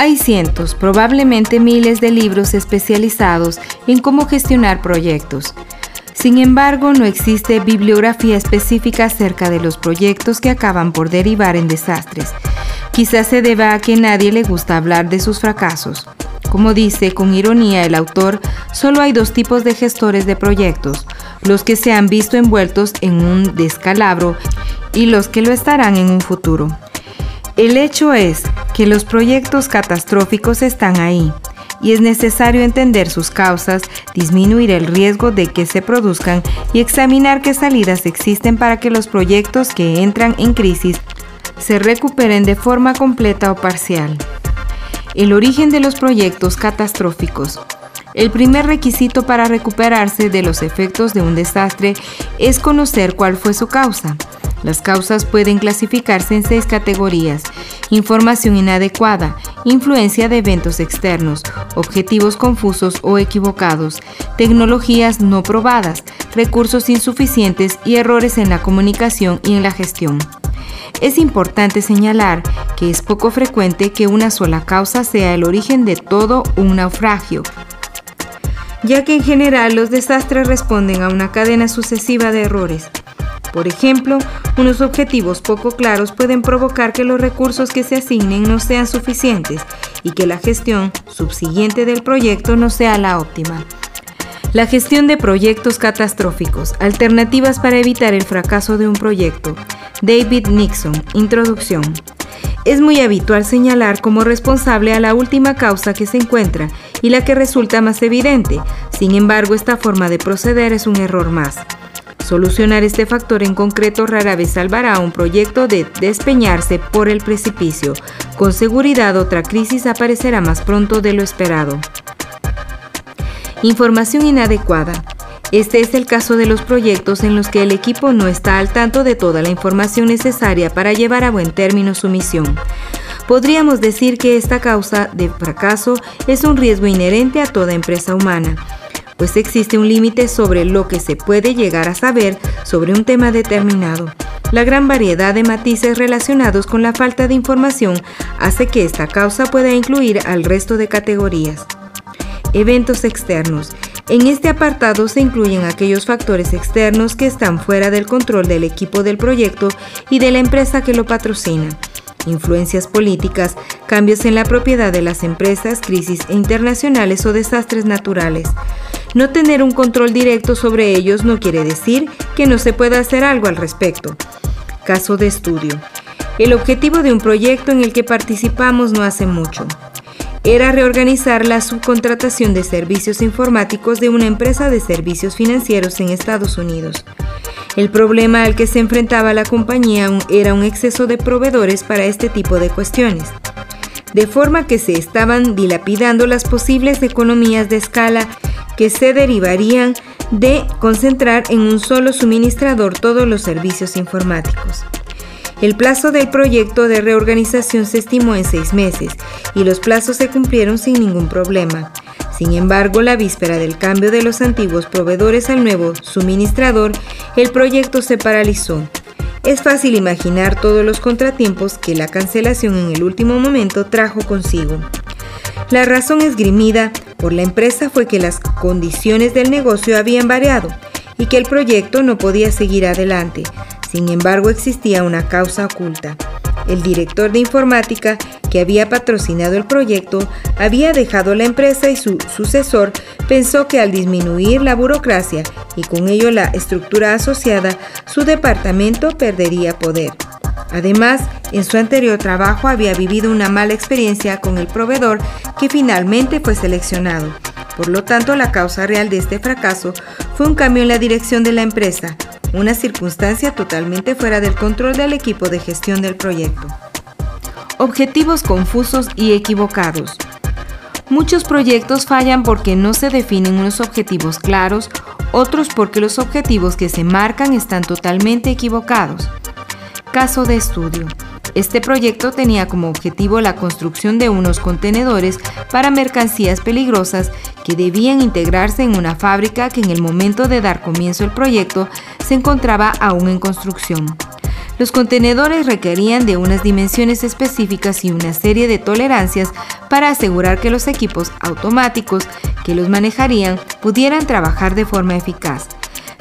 Hay cientos, probablemente miles de libros especializados en cómo gestionar proyectos. Sin embargo, no existe bibliografía específica acerca de los proyectos que acaban por derivar en desastres. Quizás se deba a que nadie le gusta hablar de sus fracasos. Como dice con ironía el autor, solo hay dos tipos de gestores de proyectos, los que se han visto envueltos en un descalabro y los que lo estarán en un futuro. El hecho es que los proyectos catastróficos están ahí y es necesario entender sus causas, disminuir el riesgo de que se produzcan y examinar qué salidas existen para que los proyectos que entran en crisis se recuperen de forma completa o parcial. El origen de los proyectos catastróficos. El primer requisito para recuperarse de los efectos de un desastre es conocer cuál fue su causa. Las causas pueden clasificarse en seis categorías. Información inadecuada, influencia de eventos externos, objetivos confusos o equivocados, tecnologías no probadas, recursos insuficientes y errores en la comunicación y en la gestión. Es importante señalar que es poco frecuente que una sola causa sea el origen de todo un naufragio, ya que en general los desastres responden a una cadena sucesiva de errores. Por ejemplo, unos objetivos poco claros pueden provocar que los recursos que se asignen no sean suficientes y que la gestión subsiguiente del proyecto no sea la óptima. La gestión de proyectos catastróficos, alternativas para evitar el fracaso de un proyecto. David Nixon, Introducción. Es muy habitual señalar como responsable a la última causa que se encuentra y la que resulta más evidente. Sin embargo, esta forma de proceder es un error más. Solucionar este factor en concreto rara vez salvará a un proyecto de despeñarse por el precipicio. Con seguridad otra crisis aparecerá más pronto de lo esperado. Información inadecuada. Este es el caso de los proyectos en los que el equipo no está al tanto de toda la información necesaria para llevar a buen término su misión. Podríamos decir que esta causa de fracaso es un riesgo inherente a toda empresa humana pues existe un límite sobre lo que se puede llegar a saber sobre un tema determinado. La gran variedad de matices relacionados con la falta de información hace que esta causa pueda incluir al resto de categorías. Eventos externos. En este apartado se incluyen aquellos factores externos que están fuera del control del equipo del proyecto y de la empresa que lo patrocina influencias políticas, cambios en la propiedad de las empresas, crisis internacionales o desastres naturales. No tener un control directo sobre ellos no quiere decir que no se pueda hacer algo al respecto. Caso de estudio. El objetivo de un proyecto en el que participamos no hace mucho. Era reorganizar la subcontratación de servicios informáticos de una empresa de servicios financieros en Estados Unidos. El problema al que se enfrentaba la compañía era un exceso de proveedores para este tipo de cuestiones, de forma que se estaban dilapidando las posibles economías de escala que se derivarían de concentrar en un solo suministrador todos los servicios informáticos. El plazo del proyecto de reorganización se estimó en seis meses y los plazos se cumplieron sin ningún problema. Sin embargo, la víspera del cambio de los antiguos proveedores al nuevo suministrador, el proyecto se paralizó. Es fácil imaginar todos los contratiempos que la cancelación en el último momento trajo consigo. La razón esgrimida por la empresa fue que las condiciones del negocio habían variado y que el proyecto no podía seguir adelante. Sin embargo, existía una causa oculta. El director de informática que había patrocinado el proyecto había dejado la empresa y su sucesor pensó que al disminuir la burocracia y con ello la estructura asociada, su departamento perdería poder. Además, en su anterior trabajo había vivido una mala experiencia con el proveedor que finalmente fue seleccionado. Por lo tanto, la causa real de este fracaso fue un cambio en la dirección de la empresa, una circunstancia totalmente fuera del control del equipo de gestión del proyecto. Objetivos confusos y equivocados. Muchos proyectos fallan porque no se definen unos objetivos claros, otros porque los objetivos que se marcan están totalmente equivocados. Caso de estudio. Este proyecto tenía como objetivo la construcción de unos contenedores para mercancías peligrosas que debían integrarse en una fábrica que en el momento de dar comienzo al proyecto se encontraba aún en construcción. Los contenedores requerían de unas dimensiones específicas y una serie de tolerancias para asegurar que los equipos automáticos que los manejarían pudieran trabajar de forma eficaz.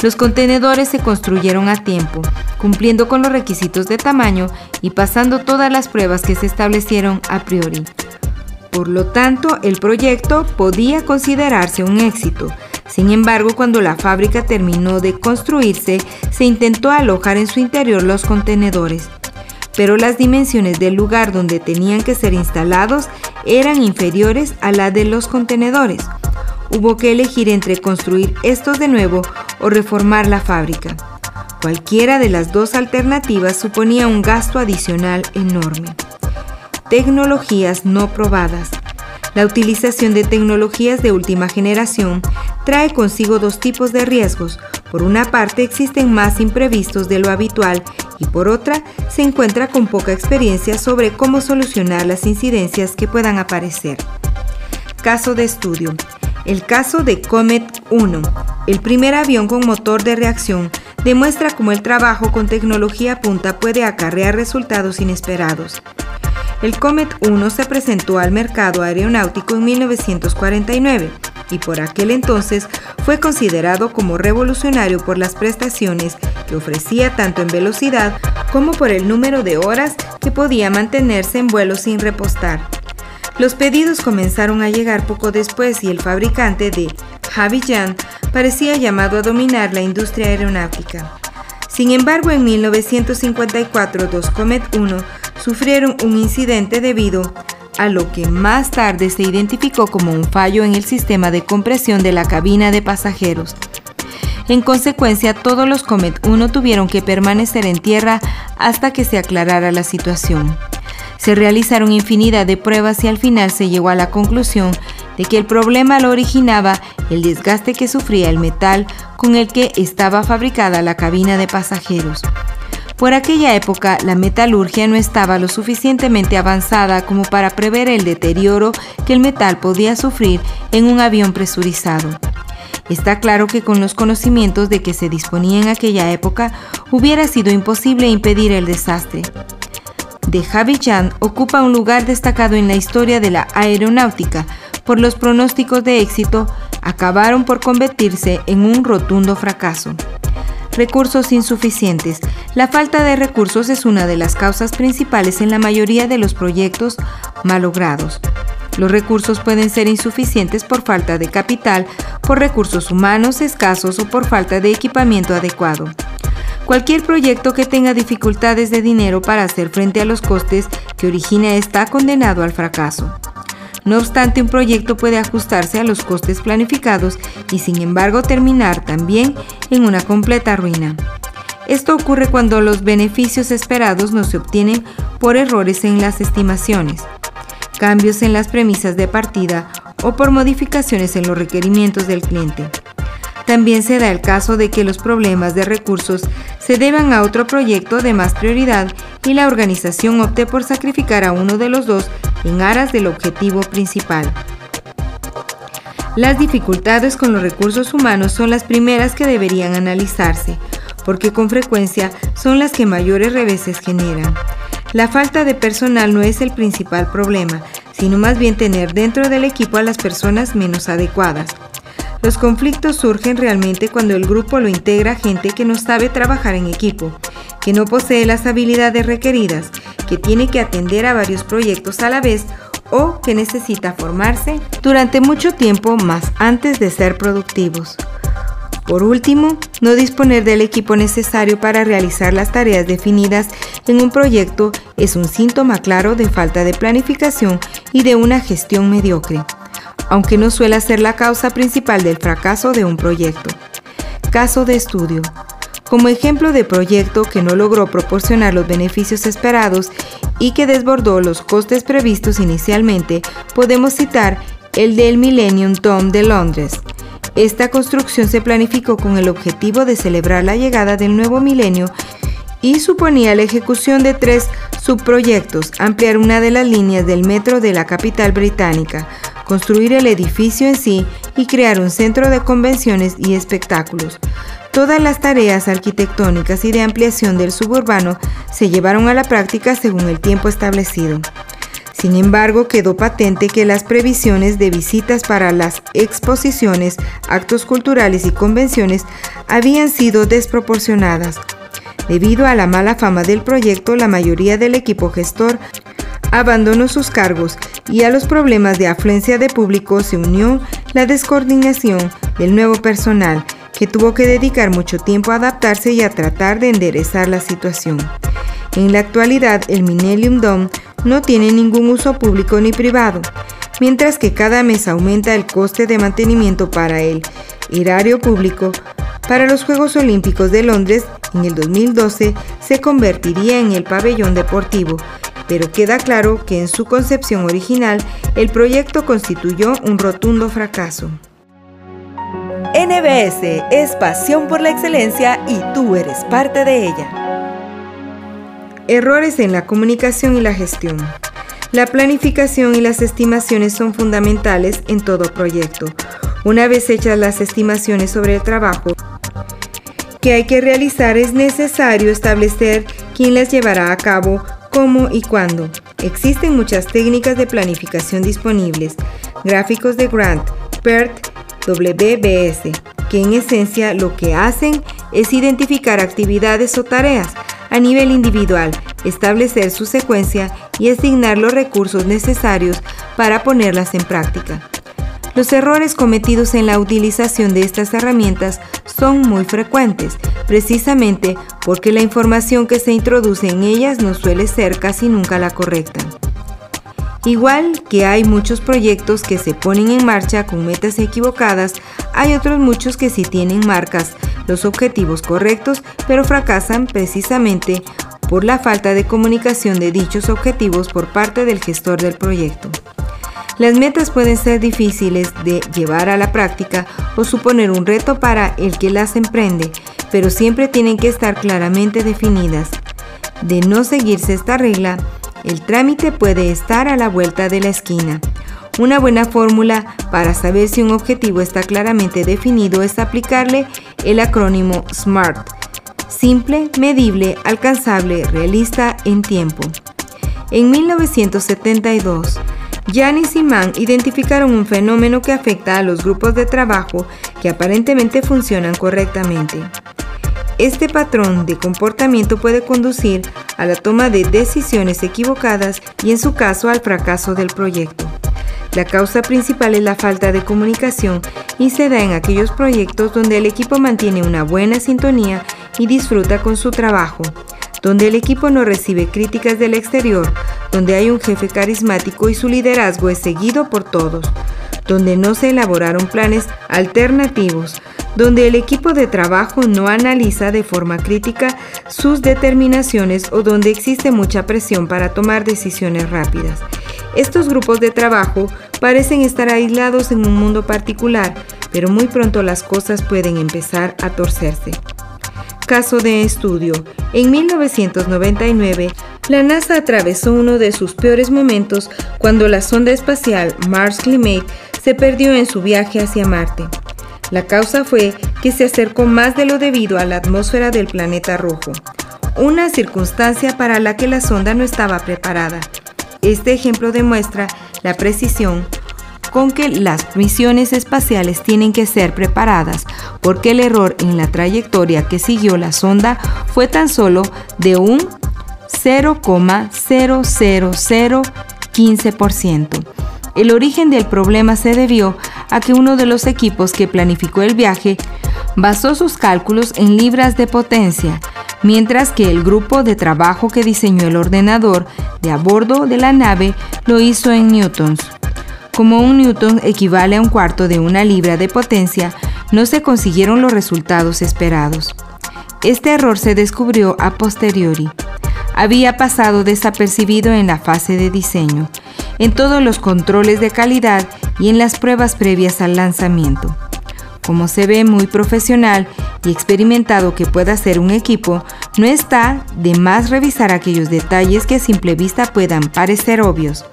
Los contenedores se construyeron a tiempo, cumpliendo con los requisitos de tamaño y pasando todas las pruebas que se establecieron a priori. Por lo tanto, el proyecto podía considerarse un éxito. Sin embargo, cuando la fábrica terminó de construirse, se intentó alojar en su interior los contenedores, pero las dimensiones del lugar donde tenían que ser instalados eran inferiores a las de los contenedores. Hubo que elegir entre construir estos de nuevo o reformar la fábrica. Cualquiera de las dos alternativas suponía un gasto adicional enorme. Tecnologías no probadas. La utilización de tecnologías de última generación trae consigo dos tipos de riesgos. Por una parte existen más imprevistos de lo habitual y por otra se encuentra con poca experiencia sobre cómo solucionar las incidencias que puedan aparecer. Caso de estudio. El caso de Comet 1, el primer avión con motor de reacción, demuestra cómo el trabajo con tecnología punta puede acarrear resultados inesperados. El Comet 1 se presentó al mercado aeronáutico en 1949 y por aquel entonces fue considerado como revolucionario por las prestaciones que ofrecía tanto en velocidad como por el número de horas que podía mantenerse en vuelo sin repostar. Los pedidos comenzaron a llegar poco después y el fabricante de Havilland parecía llamado a dominar la industria aeronáutica. Sin embargo, en 1954 dos Comet 1 sufrieron un incidente debido a lo que más tarde se identificó como un fallo en el sistema de compresión de la cabina de pasajeros. En consecuencia, todos los Comet 1 tuvieron que permanecer en tierra hasta que se aclarara la situación. Se realizaron infinidad de pruebas y al final se llegó a la conclusión de que el problema lo originaba el desgaste que sufría el metal con el que estaba fabricada la cabina de pasajeros. Por aquella época, la metalurgia no estaba lo suficientemente avanzada como para prever el deterioro que el metal podía sufrir en un avión presurizado. Está claro que con los conocimientos de que se disponía en aquella época, hubiera sido imposible impedir el desastre de Javi Chan ocupa un lugar destacado en la historia de la aeronáutica, por los pronósticos de éxito acabaron por convertirse en un rotundo fracaso. Recursos insuficientes. La falta de recursos es una de las causas principales en la mayoría de los proyectos malogrados. Los recursos pueden ser insuficientes por falta de capital, por recursos humanos escasos o por falta de equipamiento adecuado. Cualquier proyecto que tenga dificultades de dinero para hacer frente a los costes que origina está condenado al fracaso. No obstante, un proyecto puede ajustarse a los costes planificados y sin embargo terminar también en una completa ruina. Esto ocurre cuando los beneficios esperados no se obtienen por errores en las estimaciones, cambios en las premisas de partida o por modificaciones en los requerimientos del cliente. También se da el caso de que los problemas de recursos se deban a otro proyecto de más prioridad y la organización opte por sacrificar a uno de los dos en aras del objetivo principal. Las dificultades con los recursos humanos son las primeras que deberían analizarse, porque con frecuencia son las que mayores reveses generan. La falta de personal no es el principal problema, sino más bien tener dentro del equipo a las personas menos adecuadas. Los conflictos surgen realmente cuando el grupo lo integra gente que no sabe trabajar en equipo, que no posee las habilidades requeridas, que tiene que atender a varios proyectos a la vez o que necesita formarse durante mucho tiempo más antes de ser productivos. Por último, no disponer del equipo necesario para realizar las tareas definidas en un proyecto es un síntoma claro de falta de planificación y de una gestión mediocre. aunque no suele ser la causa principal del fracaso de un proyecto. Caso de estudio. Como ejemplo de proyecto que no logró proporcionar los beneficios esperados y que desbordó los costes previstos inicialmente, podemos citar el del Millennium Dome de Londres. Esta construcción se planificó con el objetivo de celebrar la llegada del nuevo milenio y suponía la ejecución de tres subproyectos, ampliar una de las líneas del metro de la capital británica, construir el edificio en sí y crear un centro de convenciones y espectáculos. Todas las tareas arquitectónicas y de ampliación del suburbano se llevaron a la práctica según el tiempo establecido. Sin embargo, quedó patente que las previsiones de visitas para las exposiciones, actos culturales y convenciones habían sido desproporcionadas. Debido a la mala fama del proyecto, la mayoría del equipo gestor abandonó sus cargos y a los problemas de afluencia de público se unió la descoordinación del nuevo personal, que tuvo que dedicar mucho tiempo a adaptarse y a tratar de enderezar la situación. En la actualidad, el Millennium Dome no tiene ningún uso público ni privado, mientras que cada mes aumenta el coste de mantenimiento para el erario público. Para los Juegos Olímpicos de Londres, en el 2012, se convertiría en el pabellón deportivo, pero queda claro que en su concepción original el proyecto constituyó un rotundo fracaso. NBS es pasión por la excelencia y tú eres parte de ella. Errores en la comunicación y la gestión. La planificación y las estimaciones son fundamentales en todo proyecto. Una vez hechas las estimaciones sobre el trabajo que hay que realizar, es necesario establecer quién las llevará a cabo, cómo y cuándo. Existen muchas técnicas de planificación disponibles, gráficos de Grant, PERT, WBS, que en esencia lo que hacen es identificar actividades o tareas a nivel individual, establecer su secuencia y asignar los recursos necesarios para ponerlas en práctica. Los errores cometidos en la utilización de estas herramientas son muy frecuentes, precisamente porque la información que se introduce en ellas no suele ser casi nunca la correcta. Igual que hay muchos proyectos que se ponen en marcha con metas equivocadas, hay otros muchos que sí tienen marcas los objetivos correctos, pero fracasan precisamente por la falta de comunicación de dichos objetivos por parte del gestor del proyecto. Las metas pueden ser difíciles de llevar a la práctica o suponer un reto para el que las emprende, pero siempre tienen que estar claramente definidas. De no seguirse esta regla, el trámite puede estar a la vuelta de la esquina. Una buena fórmula para saber si un objetivo está claramente definido es aplicarle el acrónimo SMART. Simple, medible, alcanzable, realista en tiempo. En 1972, Janis y Mann identificaron un fenómeno que afecta a los grupos de trabajo que aparentemente funcionan correctamente. Este patrón de comportamiento puede conducir a la toma de decisiones equivocadas y en su caso al fracaso del proyecto. La causa principal es la falta de comunicación y se da en aquellos proyectos donde el equipo mantiene una buena sintonía y disfruta con su trabajo, donde el equipo no recibe críticas del exterior, donde hay un jefe carismático y su liderazgo es seguido por todos, donde no se elaboraron planes alternativos, donde el equipo de trabajo no analiza de forma crítica sus determinaciones o donde existe mucha presión para tomar decisiones rápidas. Estos grupos de trabajo parecen estar aislados en un mundo particular, pero muy pronto las cosas pueden empezar a torcerse. Caso de estudio. En 1999, la NASA atravesó uno de sus peores momentos cuando la sonda espacial Mars Climate se perdió en su viaje hacia Marte. La causa fue que se acercó más de lo debido a la atmósfera del planeta rojo, una circunstancia para la que la sonda no estaba preparada. Este ejemplo demuestra la precisión con que las misiones espaciales tienen que ser preparadas, porque el error en la trayectoria que siguió la sonda fue tan solo de un 0,00015%. El origen del problema se debió a que uno de los equipos que planificó el viaje basó sus cálculos en libras de potencia, mientras que el grupo de trabajo que diseñó el ordenador de a bordo de la nave lo hizo en newtons. como un newton equivale a un cuarto de una libra de potencia, no se consiguieron los resultados esperados. Este error se descubrió a posteriori. Había pasado desapercibido en la fase de diseño, en todos los controles de calidad y en las pruebas previas al lanzamiento. Como se ve muy profesional y experimentado que pueda ser un equipo, no está de más revisar aquellos detalles que a simple vista puedan parecer obvios.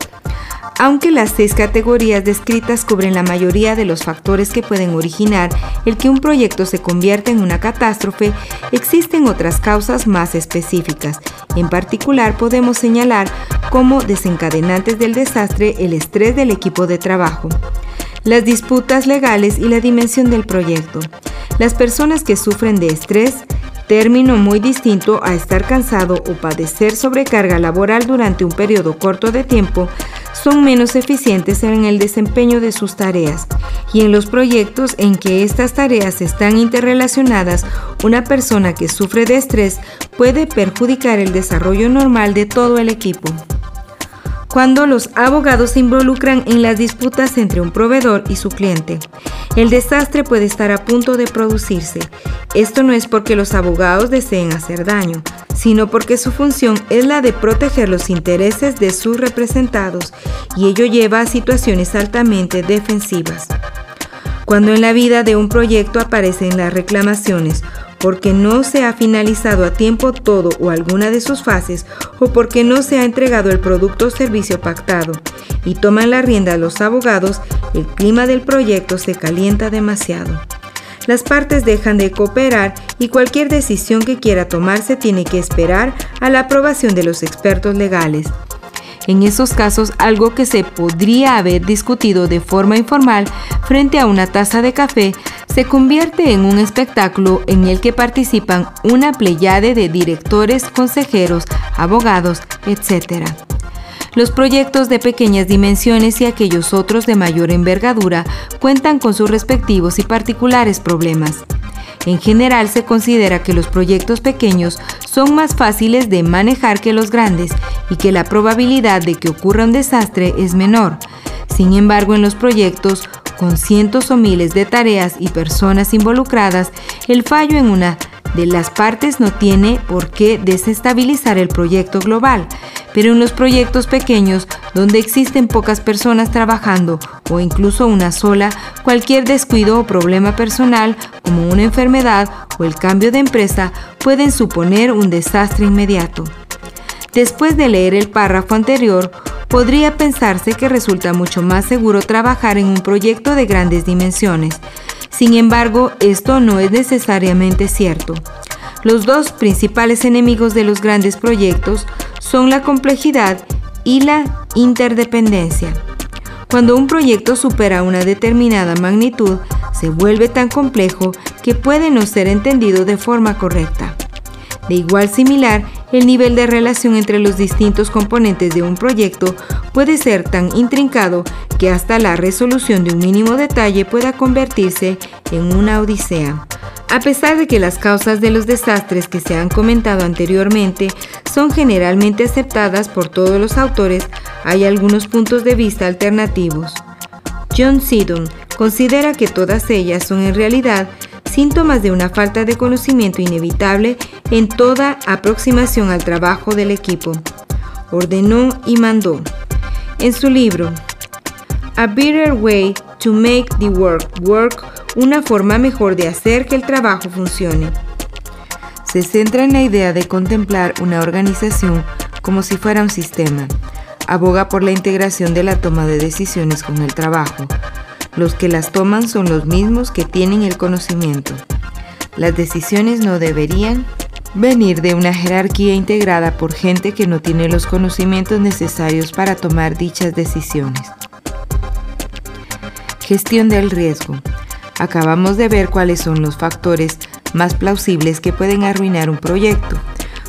Aunque las seis categorías descritas cubren la mayoría de los factores que pueden originar el que un proyecto se convierta en una catástrofe, existen otras causas más específicas. En particular, podemos señalar como desencadenantes del desastre el estrés del equipo de trabajo, las disputas legales y la dimensión del proyecto. Las personas que sufren de estrés término muy distinto a estar cansado o padecer sobrecarga laboral durante un periodo corto de tiempo, son menos eficientes en el desempeño de sus tareas y en los proyectos en que estas tareas están interrelacionadas, una persona que sufre de estrés puede perjudicar el desarrollo normal de todo el equipo cuando los abogados se involucran en las disputas entre un proveedor y su cliente. El desastre puede estar a punto de producirse. Esto no es porque los abogados deseen hacer daño, sino porque su función es la de proteger los intereses de sus representados y ello lleva a situaciones altamente defensivas. Cuando en la vida de un proyecto aparecen las reclamaciones porque no se ha finalizado a tiempo todo o alguna de sus fases o porque no se ha entregado el producto o servicio pactado y toman la rienda los abogados, el clima del proyecto se calienta demasiado. Las partes dejan de cooperar y cualquier decisión que quiera tomarse tiene que esperar a la aprobación de los expertos legales. En esos casos, algo que se podría haber discutido de forma informal frente a una taza de café se convierte en un espectáculo en el que participan una pleyade de directores, consejeros, abogados, etc. Los proyectos de pequeñas dimensiones y aquellos otros de mayor envergadura cuentan con sus respectivos y particulares problemas. En general se considera que los proyectos pequeños son más fáciles de manejar que los grandes y que la probabilidad de que ocurra un desastre es menor. Sin embargo, en los proyectos con cientos o miles de tareas y personas involucradas, el fallo en una de las partes no tiene por qué desestabilizar el proyecto global, pero en los proyectos pequeños, donde existen pocas personas trabajando o incluso una sola, cualquier descuido o problema personal, como una enfermedad o el cambio de empresa, pueden suponer un desastre inmediato. Después de leer el párrafo anterior, podría pensarse que resulta mucho más seguro trabajar en un proyecto de grandes dimensiones. Sin embargo, esto no es necesariamente cierto. Los dos principales enemigos de los grandes proyectos son la complejidad y la interdependencia. Cuando un proyecto supera una determinada magnitud, se vuelve tan complejo que puede no ser entendido de forma correcta. De igual similar, el nivel de relación entre los distintos componentes de un proyecto puede ser tan intrincado que hasta la resolución de un mínimo detalle pueda convertirse en una odisea. A pesar de que las causas de los desastres que se han comentado anteriormente son generalmente aceptadas por todos los autores, hay algunos puntos de vista alternativos. John Seddon considera que todas ellas son en realidad síntomas de una falta de conocimiento inevitable en toda aproximación al trabajo del equipo. Ordenó y mandó. En su libro, A Better Way to Make the Work Work, una forma mejor de hacer que el trabajo funcione. Se centra en la idea de contemplar una organización como si fuera un sistema. Aboga por la integración de la toma de decisiones con el trabajo. Los que las toman son los mismos que tienen el conocimiento. Las decisiones no deberían venir de una jerarquía integrada por gente que no tiene los conocimientos necesarios para tomar dichas decisiones. Gestión del riesgo. Acabamos de ver cuáles son los factores más plausibles que pueden arruinar un proyecto.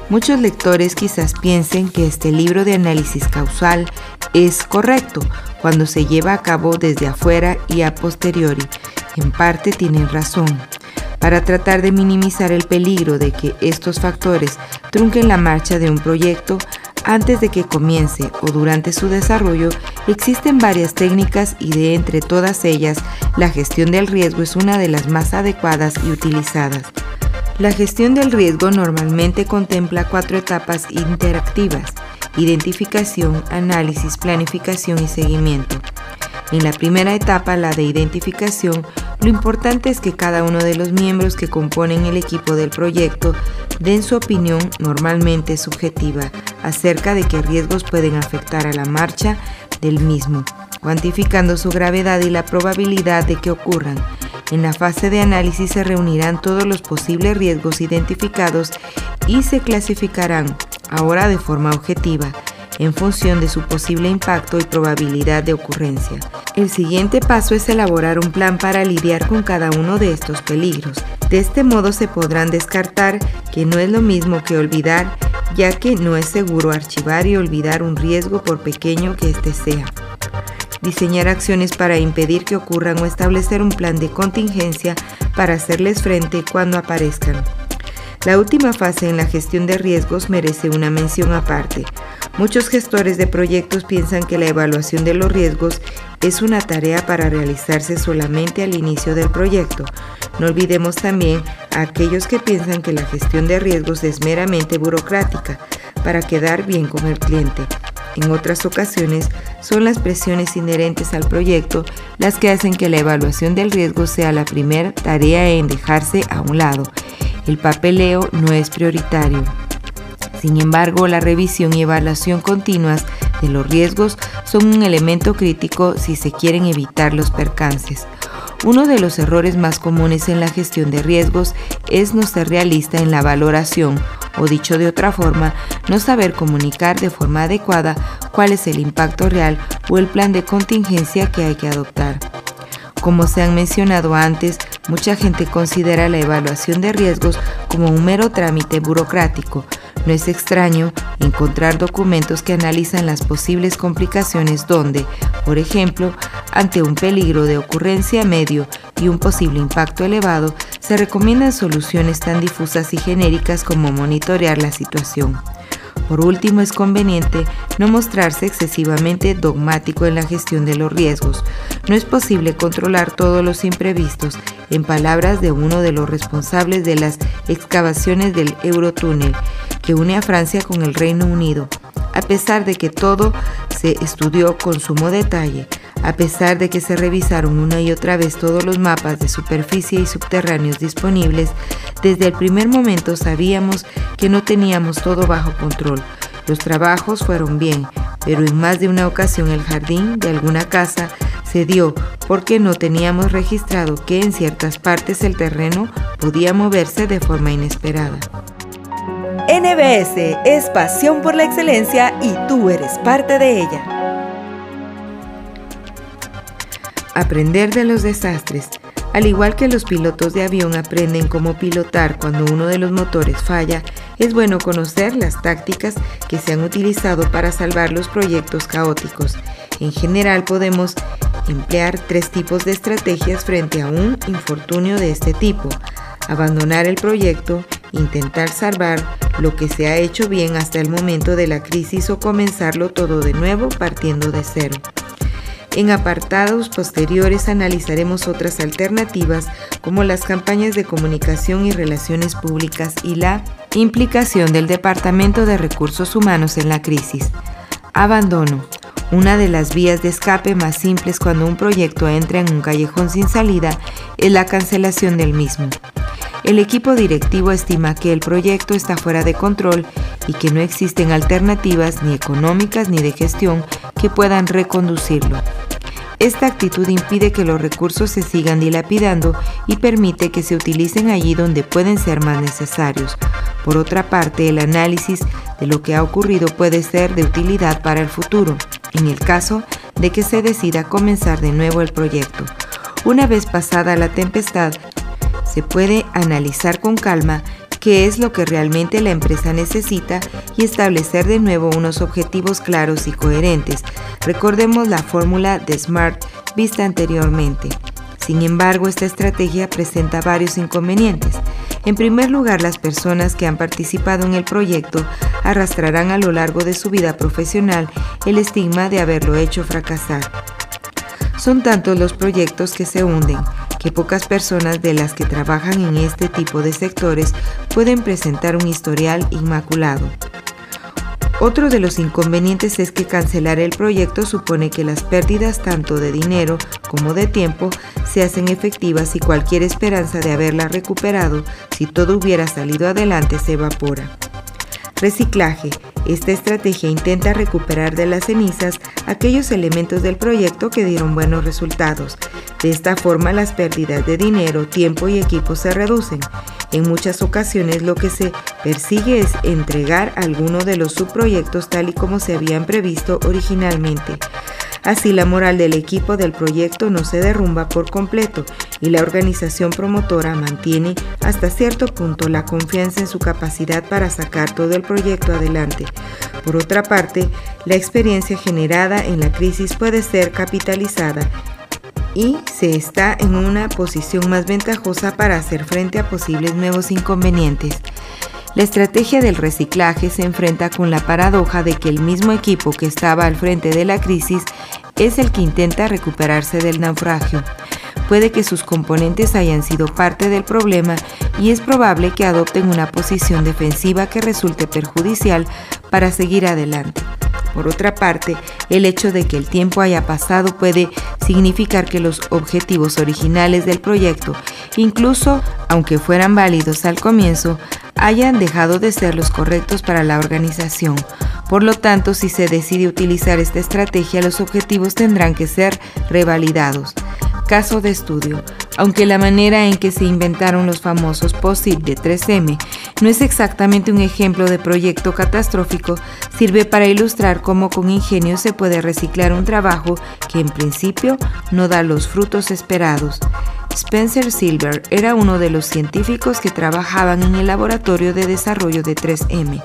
Muchos lectores quizás piensen que este libro de análisis causal es correcto cuando se lleva a cabo desde afuera y a posteriori. En parte tienen razón. Para tratar de minimizar el peligro de que estos factores trunquen la marcha de un proyecto, Antes de que comience o durante su desarrollo, existen varias técnicas y de entre todas ellas, la gestión del riesgo es una de las más adecuadas y utilizadas. La gestión del riesgo normalmente contempla cuatro etapas interactivas, identificación, análisis, planificación y seguimiento. En la primera etapa, la de identificación, lo importante es que cada uno de los miembros que componen el equipo del proyecto den su opinión normalmente subjetiva acerca de qué riesgos pueden afectar a la marcha del mismo, cuantificando su gravedad y la probabilidad de que ocurran. En la fase de análisis se reunirán todos los posibles riesgos identificados y se clasificarán, ahora de forma objetiva, en función de su posible impacto y probabilidad de ocurrencia. El siguiente paso es elaborar un plan para lidiar con cada uno de estos peligros. De este modo se podrán descartar que no es lo mismo que olvidar, ya que no es seguro archivar y olvidar un riesgo por pequeño que éste sea. Diseñar acciones para impedir que ocurran o establecer un plan de contingencia para hacerles frente cuando aparezcan. La última fase en la gestión de riesgos merece una mención aparte. Muchos gestores de proyectos piensan que la evaluación de los riesgos es una tarea para realizarse solamente al inicio del proyecto. No olvidemos también a aquellos que piensan que la gestión de riesgos es meramente burocrática para quedar bien con el cliente. En otras ocasiones son las presiones inherentes al proyecto las que hacen que la evaluación del riesgo sea la primera tarea en dejarse a un lado. El papeleo no es prioritario. Sin embargo, la revisión y evaluación continuas de los riesgos son un elemento crítico si se quieren evitar los percances. Uno de los errores más comunes en la gestión de riesgos es no ser realista en la valoración o dicho de otra forma, no saber comunicar de forma adecuada cuál es el impacto real o el plan de contingencia que hay que adoptar. Como se han mencionado antes, mucha gente considera la evaluación de riesgos como un mero trámite burocrático, no es extraño encontrar documentos que analizan las posibles complicaciones donde, por ejemplo, ante un peligro de ocurrencia medio y un posible impacto elevado, se recomiendan soluciones tan difusas y genéricas como monitorear la situación. Por último, es conveniente no mostrarse excesivamente dogmático en la gestión de los riesgos. No es posible controlar todos los imprevistos, en palabras de uno de los responsables de las excavaciones del Eurotúnel, que une a Francia con el Reino Unido. A pesar de que todo se estudió con sumo detalle, a pesar de que se revisaron una y otra vez todos los mapas de superficie y subterráneos disponibles, desde el primer momento sabíamos que no teníamos todo bajo control. Los trabajos fueron bien, pero en más de una ocasión el jardín de alguna casa se dio porque no teníamos registrado que en ciertas partes el terreno podía moverse de forma inesperada. NBS es pasión por la excelencia y tú eres parte de ella. Aprender de los desastres. Al igual que los pilotos de avión aprenden cómo pilotar cuando uno de los motores falla, es bueno conocer las tácticas que se han utilizado para salvar los proyectos caóticos. En general podemos emplear tres tipos de estrategias frente a un infortunio de este tipo. Abandonar el proyecto, intentar salvar lo que se ha hecho bien hasta el momento de la crisis o comenzarlo todo de nuevo partiendo de cero. En apartados posteriores analizaremos otras alternativas como las campañas de comunicación y relaciones públicas y la implicación del Departamento de Recursos Humanos en la crisis. Abandono. Una de las vías de escape más simples cuando un proyecto entra en un callejón sin salida es la cancelación del mismo. El equipo directivo estima que el proyecto está fuera de control y que no existen alternativas ni económicas ni de gestión que puedan reconducirlo. Esta actitud impide que los recursos se sigan dilapidando y permite que se utilicen allí donde pueden ser más necesarios. Por otra parte, el análisis de lo que ha ocurrido puede ser de utilidad para el futuro, en el caso de que se decida comenzar de nuevo el proyecto. Una vez pasada la tempestad, se puede analizar con calma qué es lo que realmente la empresa necesita y establecer de nuevo unos objetivos claros y coherentes. Recordemos la fórmula de SMART vista anteriormente. Sin embargo, esta estrategia presenta varios inconvenientes. En primer lugar, las personas que han participado en el proyecto arrastrarán a lo largo de su vida profesional el estigma de haberlo hecho fracasar. Son tantos los proyectos que se hunden que pocas personas de las que trabajan en este tipo de sectores pueden presentar un historial inmaculado. Otro de los inconvenientes es que cancelar el proyecto supone que las pérdidas tanto de dinero como de tiempo se hacen efectivas y cualquier esperanza de haberla recuperado si todo hubiera salido adelante se evapora. Reciclaje. Esta estrategia intenta recuperar de las cenizas aquellos elementos del proyecto que dieron buenos resultados. De esta forma las pérdidas de dinero, tiempo y equipo se reducen. En muchas ocasiones lo que se persigue es entregar alguno de los subproyectos tal y como se habían previsto originalmente. Así la moral del equipo del proyecto no se derrumba por completo y la organización promotora mantiene hasta cierto punto la confianza en su capacidad para sacar todo el proyecto adelante. Por otra parte, la experiencia generada en la crisis puede ser capitalizada y se está en una posición más ventajosa para hacer frente a posibles nuevos inconvenientes. La estrategia del reciclaje se enfrenta con la paradoja de que el mismo equipo que estaba al frente de la crisis es el que intenta recuperarse del naufragio. Puede que sus componentes hayan sido parte del problema y es probable que adopten una posición defensiva que resulte perjudicial para seguir adelante. Por otra parte, el hecho de que el tiempo haya pasado puede significar que los objetivos originales del proyecto, incluso aunque fueran válidos al comienzo, hayan dejado de ser los correctos para la organización. Por lo tanto, si se decide utilizar esta estrategia, los objetivos tendrán que ser revalidados. Caso de estudio. Aunque la manera en que se inventaron los famosos POSIT de 3M no es exactamente un ejemplo de proyecto catastrófico, sirve para ilustrar cómo con ingenio se puede reciclar un trabajo que en principio no da los frutos esperados. Spencer Silver era uno de los científicos que trabajaban en el laboratorio de desarrollo de 3M.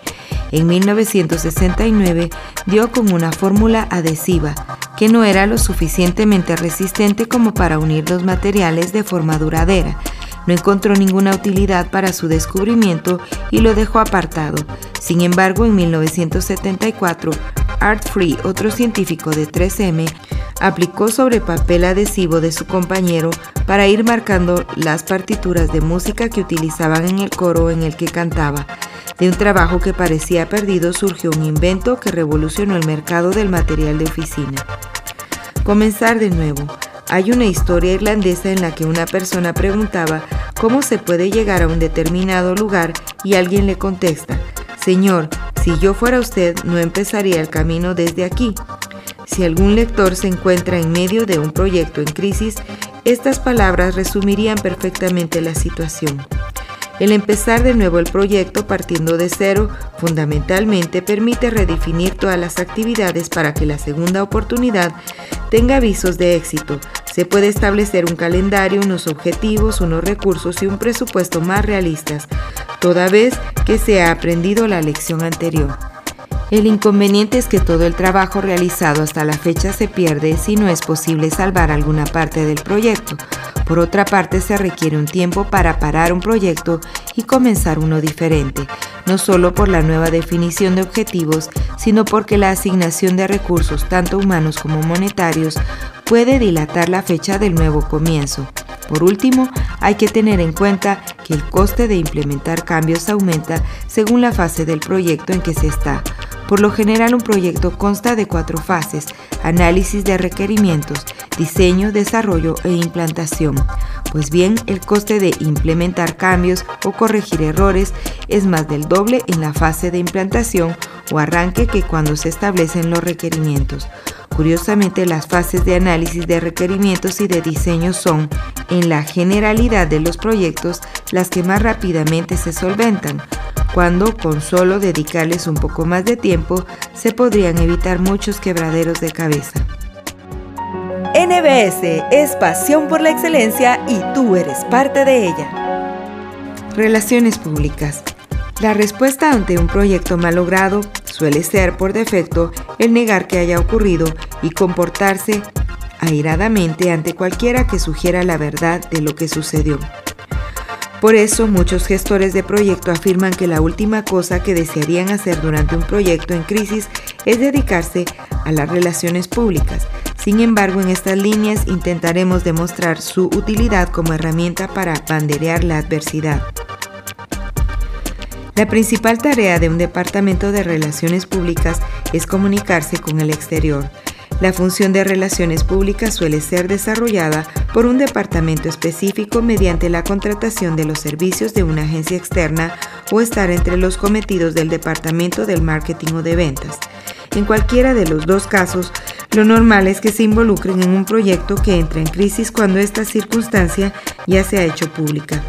En 1969 dio con una fórmula adhesiva que no era lo suficientemente resistente como para unir los materiales de forma duradera. No encontró ninguna utilidad para su descubrimiento y lo dejó apartado. Sin embargo, en 1974, Art Free, otro científico de 3M, aplicó sobre papel adhesivo de su compañero para ir marcando las partituras de música que utilizaban en el coro en el que cantaba. De un trabajo que parecía perdido surgió un invento que revolucionó el mercado del material de oficina. Comenzar de nuevo. Hay una historia irlandesa en la que una persona preguntaba cómo se puede llegar a un determinado lugar y alguien le contesta, Señor, si yo fuera usted no empezaría el camino desde aquí. Si algún lector se encuentra en medio de un proyecto en crisis, estas palabras resumirían perfectamente la situación. El empezar de nuevo el proyecto partiendo de cero fundamentalmente permite redefinir todas las actividades para que la segunda oportunidad tenga avisos de éxito. Se puede establecer un calendario, unos objetivos, unos recursos y un presupuesto más realistas, toda vez que se ha aprendido la lección anterior. El inconveniente es que todo el trabajo realizado hasta la fecha se pierde si no es posible salvar alguna parte del proyecto. Por otra parte, se requiere un tiempo para parar un proyecto y comenzar uno diferente, no solo por la nueva definición de objetivos, sino porque la asignación de recursos, tanto humanos como monetarios, puede dilatar la fecha del nuevo comienzo. Por último, hay que tener en cuenta que el coste de implementar cambios aumenta según la fase del proyecto en que se está. Por lo general, un proyecto consta de cuatro fases, análisis de requerimientos, diseño, desarrollo e implantación. Pues bien, el coste de implementar cambios o corregir errores es más del doble en la fase de implantación o arranque que cuando se establecen los requerimientos. Curiosamente, las fases de análisis de requerimientos y de diseño son, en la generalidad de los proyectos, las que más rápidamente se solventan, cuando con solo dedicarles un poco más de tiempo se podrían evitar muchos quebraderos de cabeza. NBS es pasión por la excelencia y tú eres parte de ella. Relaciones públicas. La respuesta ante un proyecto mal logrado suele ser por defecto el negar que haya ocurrido y comportarse airadamente ante cualquiera que sugiera la verdad de lo que sucedió. Por eso muchos gestores de proyecto afirman que la última cosa que desearían hacer durante un proyecto en crisis es dedicarse a las relaciones públicas. Sin embargo, en estas líneas intentaremos demostrar su utilidad como herramienta para banderear la adversidad. La principal tarea de un departamento de relaciones públicas es comunicarse con el exterior. La función de relaciones públicas suele ser desarrollada por un departamento específico mediante la contratación de los servicios de una agencia externa o estar entre los cometidos del departamento del marketing o de ventas. En cualquiera de los dos casos, lo normal es que se involucren en un proyecto que entra en crisis cuando esta circunstancia ya se ha hecho pública,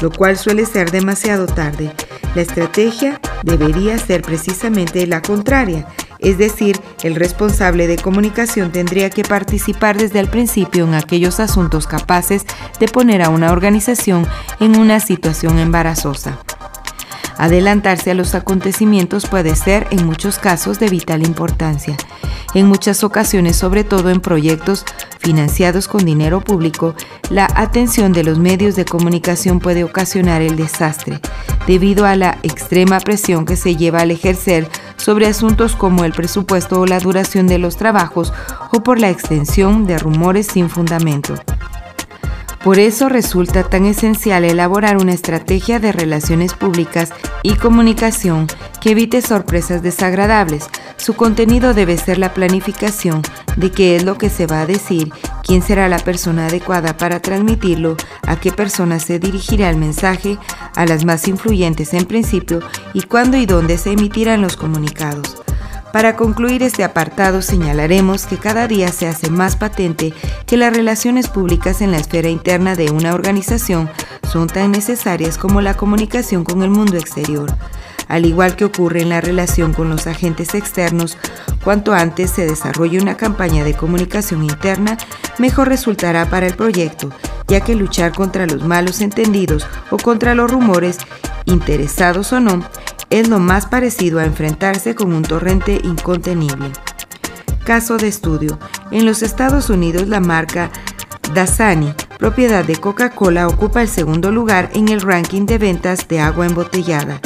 lo cual suele ser demasiado tarde. La estrategia debería ser precisamente la contraria, es decir, el responsable de comunicación tendría que participar desde el principio en aquellos asuntos capaces de poner a una organización en una situación embarazosa. Adelantarse a los acontecimientos puede ser en muchos casos de vital importancia. En muchas ocasiones, sobre todo en proyectos financiados con dinero público, la atención de los medios de comunicación puede ocasionar el desastre, debido a la extrema presión que se lleva al ejercer sobre asuntos como el presupuesto o la duración de los trabajos o por la extensión de rumores sin fundamento. Por eso resulta tan esencial elaborar una estrategia de relaciones públicas y comunicación que evite sorpresas desagradables. Su contenido debe ser la planificación de qué es lo que se va a decir, quién será la persona adecuada para transmitirlo, a qué persona se dirigirá el mensaje, a las más influyentes en principio y cuándo y dónde se emitirán los comunicados. Para concluir este apartado señalaremos que cada día se hace más patente que las relaciones públicas en la esfera interna de una organización son tan necesarias como la comunicación con el mundo exterior. Al igual que ocurre en la relación con los agentes externos, cuanto antes se desarrolle una campaña de comunicación interna, mejor resultará para el proyecto, ya que luchar contra los malos entendidos o contra los rumores, interesados o no, es lo más parecido a enfrentarse con un torrente incontenible. Caso de estudio. En los Estados Unidos la marca Dasani, propiedad de Coca-Cola, ocupa el segundo lugar en el ranking de ventas de agua embotellada.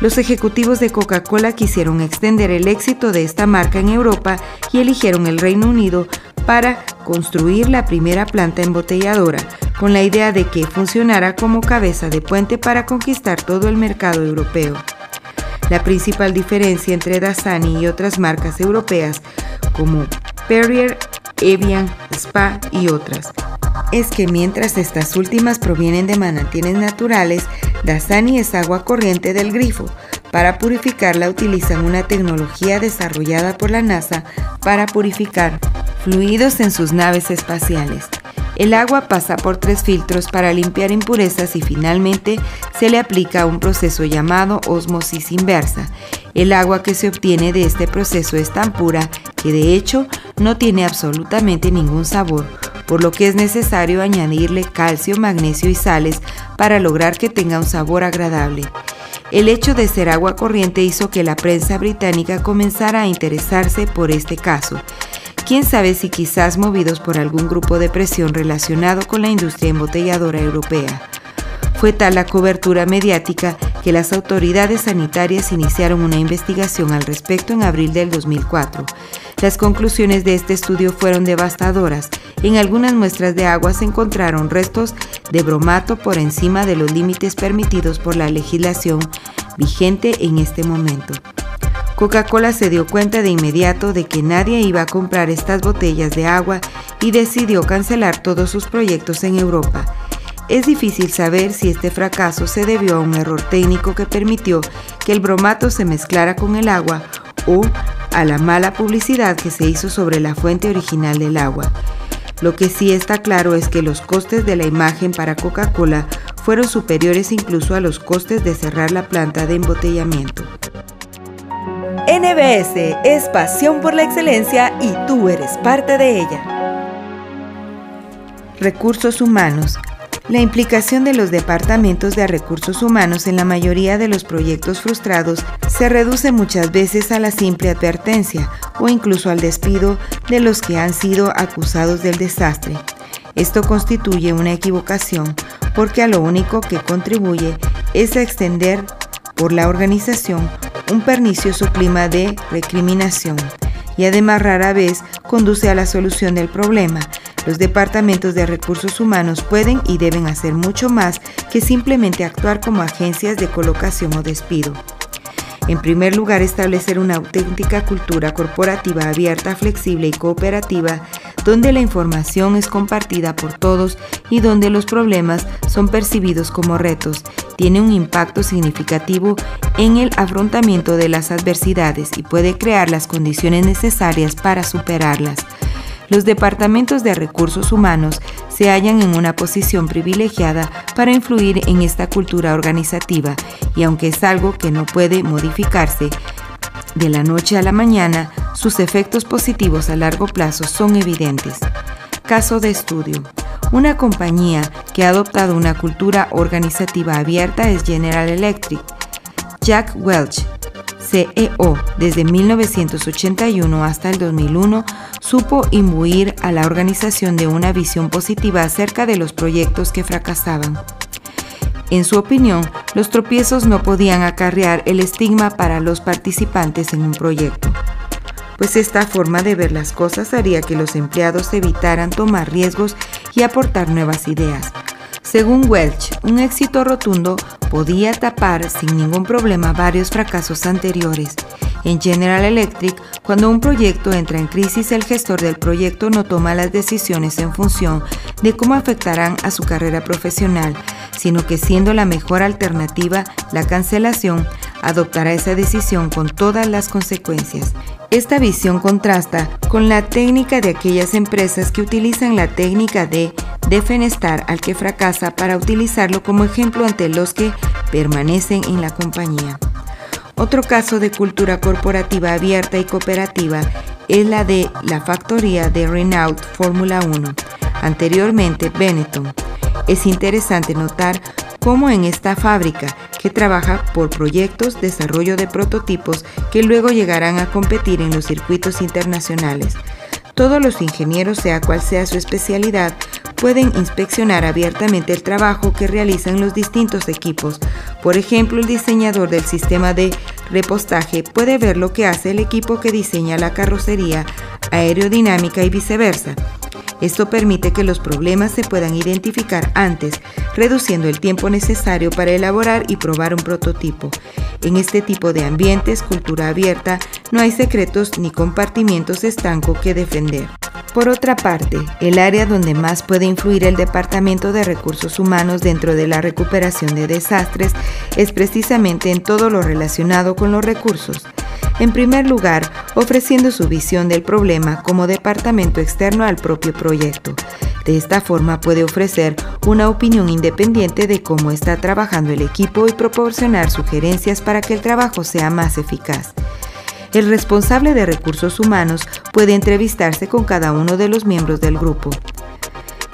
Los ejecutivos de Coca-Cola quisieron extender el éxito de esta marca en Europa y eligieron el Reino Unido para construir la primera planta embotelladora, con la idea de que funcionara como cabeza de puente para conquistar todo el mercado europeo. La principal diferencia entre Dasani y otras marcas europeas como Perrier, Evian, Spa y otras es que mientras estas últimas provienen de manantiales naturales, Dasani es agua corriente del grifo. Para purificarla utilizan una tecnología desarrollada por la NASA para purificar fluidos en sus naves espaciales. El agua pasa por tres filtros para limpiar impurezas y finalmente se le aplica un proceso llamado osmosis inversa. El agua que se obtiene de este proceso es tan pura que de hecho no tiene absolutamente ningún sabor, por lo que es necesario añadirle calcio, magnesio y sales para lograr que tenga un sabor agradable. El hecho de ser agua corriente hizo que la prensa británica comenzara a interesarse por este caso quién sabe si quizás movidos por algún grupo de presión relacionado con la industria embotelladora europea. Fue tal la cobertura mediática que las autoridades sanitarias iniciaron una investigación al respecto en abril del 2004. Las conclusiones de este estudio fueron devastadoras. En algunas muestras de agua se encontraron restos de bromato por encima de los límites permitidos por la legislación vigente en este momento. Coca-Cola se dio cuenta de inmediato de que nadie iba a comprar estas botellas de agua y decidió cancelar todos sus proyectos en Europa. Es difícil saber si este fracaso se debió a un error técnico que permitió que el bromato se mezclara con el agua o a la mala publicidad que se hizo sobre la fuente original del agua. Lo que sí está claro es que los costes de la imagen para Coca-Cola fueron superiores incluso a los costes de cerrar la planta de embotellamiento. NBS es pasión por la excelencia y tú eres parte de ella. Recursos humanos. La implicación de los departamentos de recursos humanos en la mayoría de los proyectos frustrados se reduce muchas veces a la simple advertencia o incluso al despido de los que han sido acusados del desastre. Esto constituye una equivocación porque a lo único que contribuye es a extender por la organización un pernicioso clima de recriminación y además rara vez conduce a la solución del problema, los departamentos de recursos humanos pueden y deben hacer mucho más que simplemente actuar como agencias de colocación o despido. En primer lugar, establecer una auténtica cultura corporativa abierta, flexible y cooperativa, donde la información es compartida por todos y donde los problemas son percibidos como retos, tiene un impacto significativo en el afrontamiento de las adversidades y puede crear las condiciones necesarias para superarlas los departamentos de recursos humanos se hallan en una posición privilegiada para influir en esta cultura organizativa y aunque es algo que no puede modificarse de la noche a la mañana, sus efectos positivos a largo plazo son evidentes. Caso de estudio. Una compañía que ha adoptado una cultura organizativa abierta es General Electric. Jack Welch, CEO desde 1981 hasta el 2001, supo imbuir a la organización de una visión positiva acerca de los proyectos que fracasaban. En su opinión, los tropiezos no podían acarrear el estigma para los participantes en un proyecto, pues esta forma de ver las cosas haría que los empleados evitaran tomar riesgos y aportar nuevas ideas. Según Welch, un éxito rotundo podía tapar sin ningún problema varios fracasos anteriores en General Electric, cuando un proyecto entra en crisis, el gestor del proyecto no toma las decisiones en función de cómo afectarán a su carrera profesional, sino que siendo la mejor alternativa la cancelación, adoptará esa decisión con todas las consecuencias. Esta visión contrasta con la técnica de aquellas empresas que utilizan la técnica de defenestar al que fracasa para utilizarlo como ejemplo ante los que permanecen en la compañía. Otro caso de cultura corporativa abierta y cooperativa es la de la factoría de Renault Fórmula 1, anteriormente Benetton. Es interesante notar cómo en esta fábrica, que trabaja por proyectos, desarrollo de prototipos que luego llegarán a competir en los circuitos internacionales, todos los ingenieros, sea cual sea su especialidad, pueden inspeccionar abiertamente el trabajo que realizan los distintos equipos. Por ejemplo, el diseñador del sistema de repostaje puede ver lo que hace el equipo que diseña la carrocería aerodinámica y viceversa. Esto permite que los problemas se puedan identificar antes, reduciendo el tiempo necesario para elaborar y probar un prototipo. En este tipo de ambientes, cultura abierta, no hay secretos ni compartimientos estanco que defender. Por otra parte, el área donde más puede influir el Departamento de Recursos Humanos dentro de la recuperación de desastres es precisamente en todo lo relacionado con los recursos. En primer lugar, ofreciendo su visión del problema como departamento externo al propio proyecto. De esta forma puede ofrecer una opinión independiente de cómo está trabajando el equipo y proporcionar sugerencias para que el trabajo sea más eficaz. El responsable de recursos humanos puede entrevistarse con cada uno de los miembros del grupo,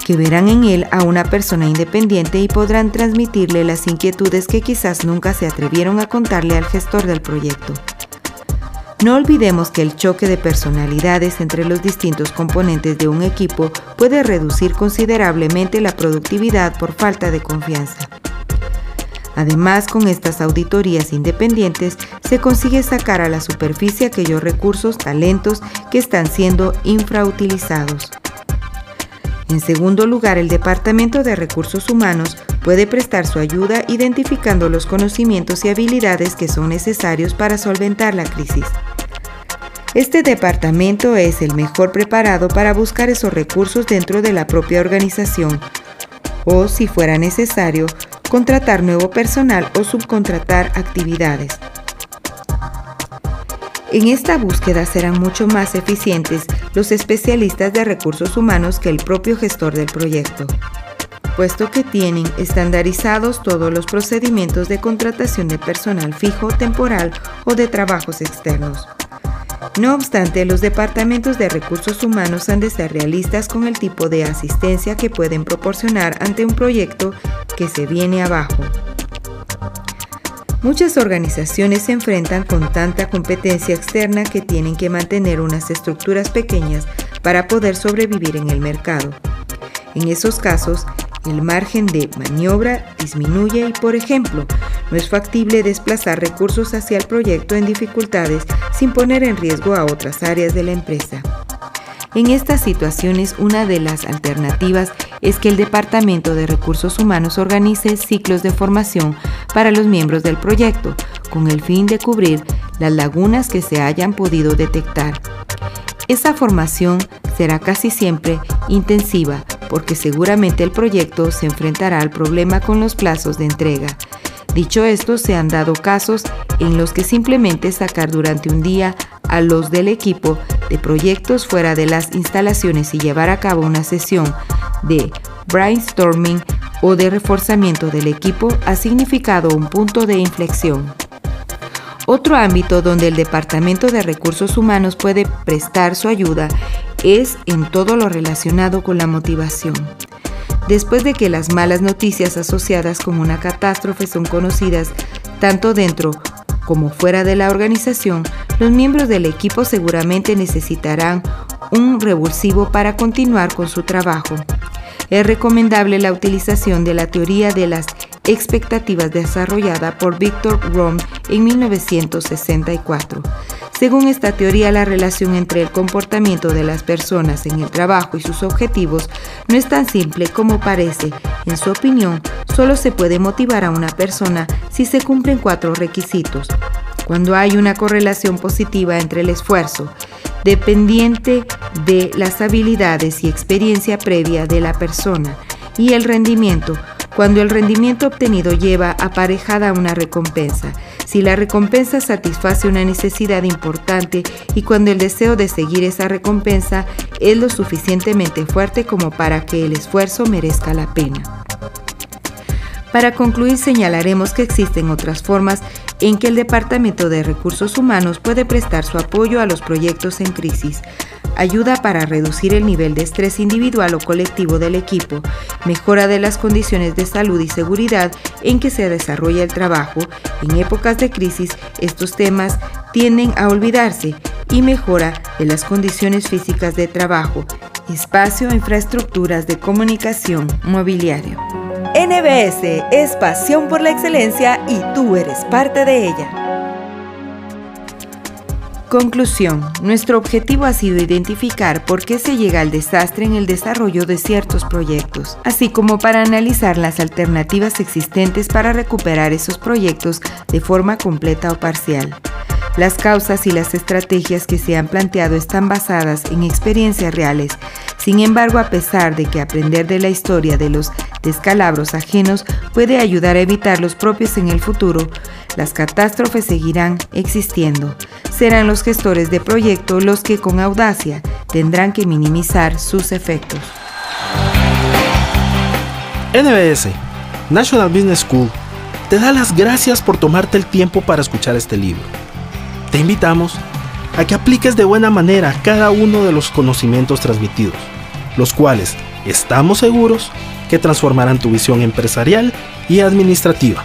que verán en él a una persona independiente y podrán transmitirle las inquietudes que quizás nunca se atrevieron a contarle al gestor del proyecto. No olvidemos que el choque de personalidades entre los distintos componentes de un equipo puede reducir considerablemente la productividad por falta de confianza. Además, con estas auditorías independientes se consigue sacar a la superficie aquellos recursos, talentos que están siendo infrautilizados. En segundo lugar, el Departamento de Recursos Humanos puede prestar su ayuda identificando los conocimientos y habilidades que son necesarios para solventar la crisis. Este departamento es el mejor preparado para buscar esos recursos dentro de la propia organización o, si fuera necesario, contratar nuevo personal o subcontratar actividades. En esta búsqueda serán mucho más eficientes los especialistas de recursos humanos que el propio gestor del proyecto, puesto que tienen estandarizados todos los procedimientos de contratación de personal fijo, temporal o de trabajos externos. No obstante, los departamentos de recursos humanos han de ser realistas con el tipo de asistencia que pueden proporcionar ante un proyecto que se viene abajo. Muchas organizaciones se enfrentan con tanta competencia externa que tienen que mantener unas estructuras pequeñas para poder sobrevivir en el mercado. En esos casos, el margen de maniobra disminuye y, por ejemplo, no es factible desplazar recursos hacia el proyecto en dificultades sin poner en riesgo a otras áreas de la empresa. En estas situaciones, una de las alternativas es que el Departamento de Recursos Humanos organice ciclos de formación para los miembros del proyecto, con el fin de cubrir las lagunas que se hayan podido detectar. Esa formación será casi siempre intensiva porque seguramente el proyecto se enfrentará al problema con los plazos de entrega. Dicho esto, se han dado casos en los que simplemente sacar durante un día a los del equipo de proyectos fuera de las instalaciones y llevar a cabo una sesión de brainstorming o de reforzamiento del equipo ha significado un punto de inflexión. Otro ámbito donde el Departamento de Recursos Humanos puede prestar su ayuda es en todo lo relacionado con la motivación. Después de que las malas noticias asociadas con una catástrofe son conocidas tanto dentro como fuera de la organización, los miembros del equipo seguramente necesitarán un revulsivo para continuar con su trabajo. Es recomendable la utilización de la teoría de las expectativas desarrollada por Victor Rom en 1964. Según esta teoría, la relación entre el comportamiento de las personas en el trabajo y sus objetivos no es tan simple como parece. En su opinión, solo se puede motivar a una persona si se cumplen cuatro requisitos. Cuando hay una correlación positiva entre el esfuerzo, dependiente de las habilidades y experiencia previa de la persona, y el rendimiento, cuando el rendimiento obtenido lleva aparejada una recompensa, si la recompensa satisface una necesidad importante y cuando el deseo de seguir esa recompensa es lo suficientemente fuerte como para que el esfuerzo merezca la pena. Para concluir, señalaremos que existen otras formas en que el Departamento de Recursos Humanos puede prestar su apoyo a los proyectos en crisis, ayuda para reducir el nivel de estrés individual o colectivo del equipo, mejora de las condiciones de salud y seguridad en que se desarrolla el trabajo. En épocas de crisis, estos temas tienden a olvidarse y mejora de las condiciones físicas de trabajo, espacio, infraestructuras de comunicación, mobiliario. NBS es pasión por la excelencia y tú eres parte de ella. Conclusión. Nuestro objetivo ha sido identificar por qué se llega al desastre en el desarrollo de ciertos proyectos, así como para analizar las alternativas existentes para recuperar esos proyectos de forma completa o parcial. Las causas y las estrategias que se han planteado están basadas en experiencias reales. Sin embargo, a pesar de que aprender de la historia de los descalabros ajenos puede ayudar a evitar los propios en el futuro, las catástrofes seguirán existiendo serán los gestores de proyecto los que con audacia tendrán que minimizar sus efectos. NBS, National Business School, te da las gracias por tomarte el tiempo para escuchar este libro. Te invitamos a que apliques de buena manera cada uno de los conocimientos transmitidos, los cuales estamos seguros que transformarán tu visión empresarial y administrativa